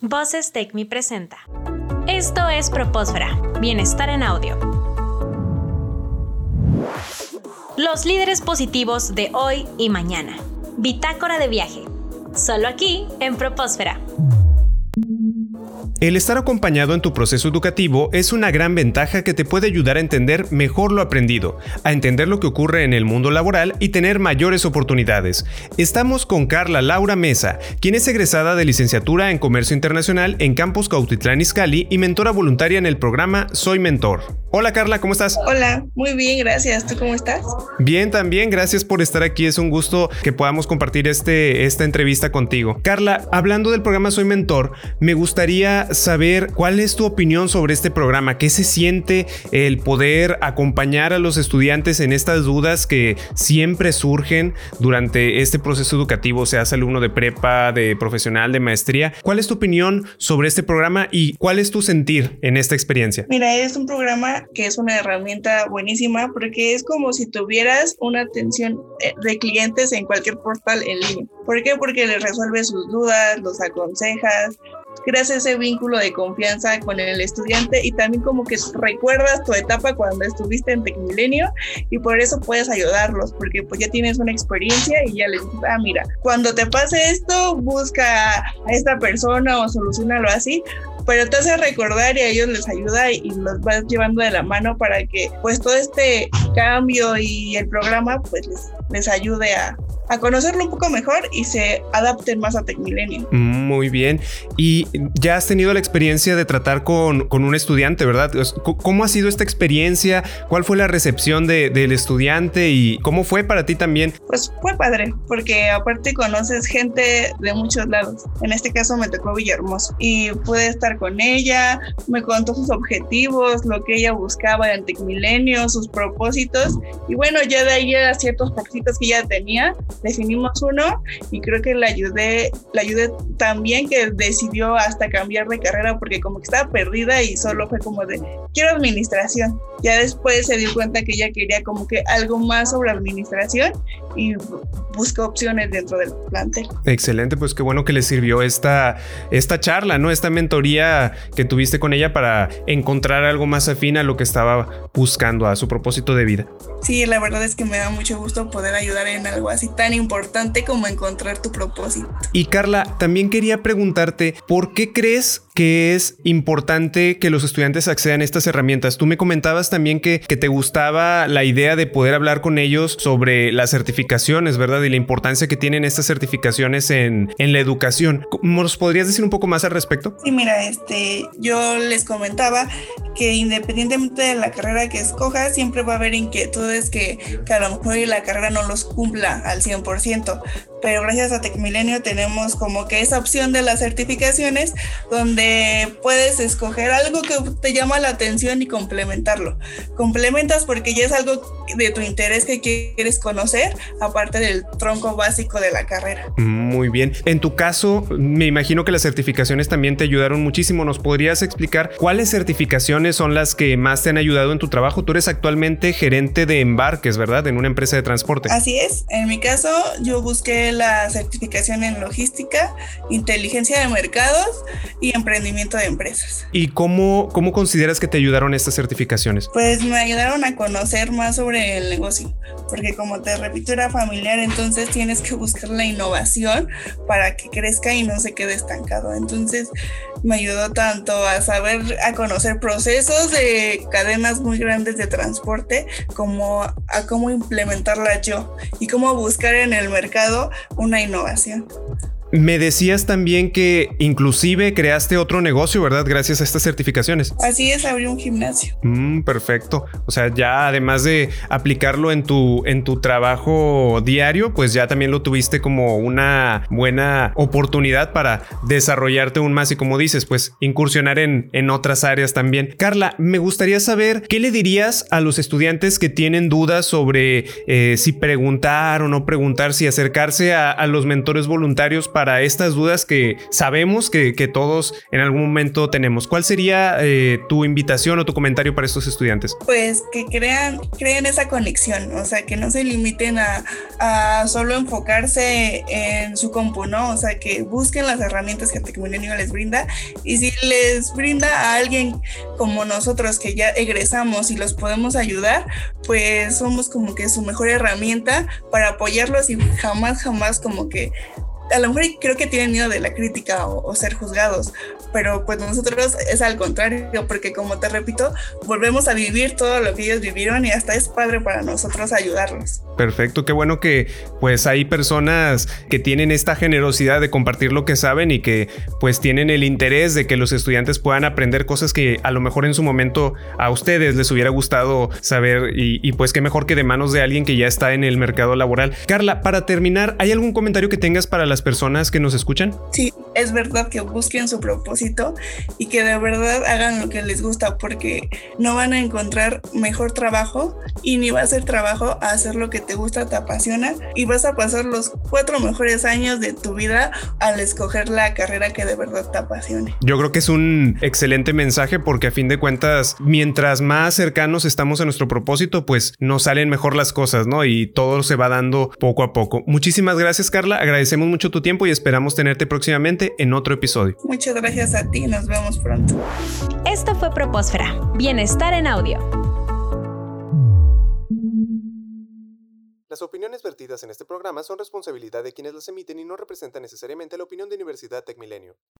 Voces Take Me presenta. Esto es Propósfera, Bienestar en Audio. Los líderes positivos de hoy y mañana. Bitácora de viaje. Solo aquí en Propósfera. El estar acompañado en tu proceso educativo es una gran ventaja que te puede ayudar a entender mejor lo aprendido, a entender lo que ocurre en el mundo laboral y tener mayores oportunidades. Estamos con Carla Laura Mesa, quien es egresada de licenciatura en Comercio Internacional en Campus Cautitlán Izcalli y mentora voluntaria en el programa Soy Mentor. Hola Carla, ¿cómo estás? Hola, muy bien, gracias. ¿Tú cómo estás? Bien, también, gracias por estar aquí. Es un gusto que podamos compartir este, esta entrevista contigo. Carla, hablando del programa Soy Mentor, me gustaría saber cuál es tu opinión sobre este programa, qué se siente el poder acompañar a los estudiantes en estas dudas que siempre surgen durante este proceso educativo, seas alumno de prepa, de profesional, de maestría. ¿Cuál es tu opinión sobre este programa y cuál es tu sentir en esta experiencia? Mira, es un programa que es una herramienta buenísima porque es como si tuvieras una atención eh, de clientes en cualquier portal en línea. ¿Por qué? Porque les resuelves sus dudas, los aconsejas, creas ese vínculo de confianza con el estudiante y también como que recuerdas tu etapa cuando estuviste en Tecmilenio y por eso puedes ayudarlos porque pues ya tienes una experiencia y ya les dices, ah, mira, cuando te pase esto, busca a esta persona o solucionalo así, pero te hace recordar y a ellos les ayuda y los vas llevando de la mano para que pues todo este cambio y el programa pues les, les ayude a, a conocerlo un poco mejor y se adapten más a Tecmilenio. Muy bien. Y ya has tenido la experiencia de tratar con, con un estudiante, ¿verdad? ¿Cómo ha sido esta experiencia? ¿Cuál fue la recepción de, del estudiante y cómo fue para ti también? Pues fue padre, porque aparte conoces gente de muchos lados. En este caso me tocó Villahermosa y pude estar con ella, me contó sus objetivos, lo que ella buscaba en Tecmilenio, sus propósitos y bueno, ya de ahí a ciertos propósitos que ella tenía, definimos uno y creo que le ayudé, le ayudé también que decidió hasta cambiar de carrera porque como que estaba perdida y solo fue como de quiero administración. Ya después se dio cuenta que ella quería como que algo más sobre administración y buscó opciones dentro del plantel. Excelente, pues qué bueno que le sirvió esta, esta charla, ¿no? Esta mentoría que tuviste con ella para encontrar algo más afín a lo que estaba buscando, a su propósito de vida. Sí, la verdad es que me da mucho gusto poder ayudar en algo así tan importante como encontrar tu propósito. Y Carla, también quería preguntarte, ¿por qué crees que es importante que los estudiantes accedan a estas herramientas? Tú me comentabas también que, que te gustaba la idea de poder hablar con ellos sobre las certificaciones, ¿verdad? Y la importancia que tienen estas certificaciones en, en la educación. ¿Nos podrías decir un poco más al respecto? Sí, mira, este, yo les comentaba que independientemente de la carrera que escojas, siempre va a haber inquietudes que, que a lo mejor la carrera no los cumpla al 100%, pero gracias a Tecmilenio tenemos como que esa opción de las certificaciones donde puedes escoger algo que te llama la atención y complementarlo. Complementas porque ya es algo de tu interés que quieres conocer, aparte del tronco básico de la carrera. Muy bien. En tu caso, me imagino que las certificaciones también te ayudaron muchísimo. ¿Nos podrías explicar cuáles certificaciones son las que más te han ayudado en tu trabajo? Tú eres actualmente gerente de embarques, ¿verdad? En una empresa de transporte. Así es. En mi caso, yo busqué la certificación en logística, inteligencia de mercados y emprendimiento de empresas. ¿Y cómo, cómo consideras que te ayudaron estas certificaciones? Pues me ayudaron a conocer más sobre el negocio, porque como te repito, era familiar, entonces tienes que buscar la innovación para que crezca y no se quede estancado. Entonces me ayudó tanto a saber, a conocer procesos de cadenas muy grandes de transporte, como a cómo implementarla yo y cómo buscar en el mercado una innovación. Me decías también que inclusive creaste otro negocio, ¿verdad? Gracias a estas certificaciones. Así es, abrí un gimnasio. Mm, perfecto. O sea, ya además de aplicarlo en tu, en tu trabajo diario, pues ya también lo tuviste como una buena oportunidad para desarrollarte aún más y como dices, pues incursionar en, en otras áreas también. Carla, me gustaría saber qué le dirías a los estudiantes que tienen dudas sobre eh, si preguntar o no preguntar, si acercarse a, a los mentores voluntarios para estas dudas que sabemos que, todos en algún momento tenemos. ¿Cuál sería eh, tu invitación o tu comentario para estos estudiantes? Pues que crean, creen esa conexión, o sea, que no se limiten a, a solo enfocarse en su compu, ¿no? O sea, que busquen las herramientas que Tecmilenio les brinda y si les brinda a alguien como nosotros que ya egresamos y los podemos ayudar, pues somos como que su mejor herramienta para apoyarlos y jamás, jamás como que a lo mejor creo que tienen miedo de la crítica o, ser juzgados, pero pues nosotros es al contrario, porque como te repito, volvemos a vivir todo lo que ellos vivieron y hasta es padre para nosotros ayudarlos. Perfecto, qué bueno que pues hay personas que tienen esta generosidad de compartir lo que saben y que pues tienen el interés de que los estudiantes puedan aprender cosas que a lo mejor en su momento a ustedes les hubiera gustado saber y, y pues qué mejor que de manos de alguien que ya está en el mercado laboral. Carla, para terminar, ¿hay algún comentario que tengas para las personas que nos escuchan? Sí, es verdad que busquen su propósito y que de verdad hagan lo que les gusta porque no van a encontrar mejor trabajo y ni va a ser trabajo hacer lo que te gusta, te apasiona y vas a pasar los cuatro mejores años de tu vida al escoger la carrera que de verdad te apasione. Yo creo que es un excelente mensaje porque a fin de cuentas, mientras más cercanos estamos a nuestro propósito, pues nos salen mejor las cosas, ¿no? Y todo se va dando poco a poco. Muchísimas gracias, Carla. Agradecemos mucho tu tiempo y esperamos tenerte próximamente en otro episodio. Muchas gracias a ti. Nos vemos pronto. Esto fue Propósfera. Bienestar en audio. Las opiniones vertidas en este programa son responsabilidad de quienes las emiten y no representan necesariamente la opinión de Universidad Tecmilenio.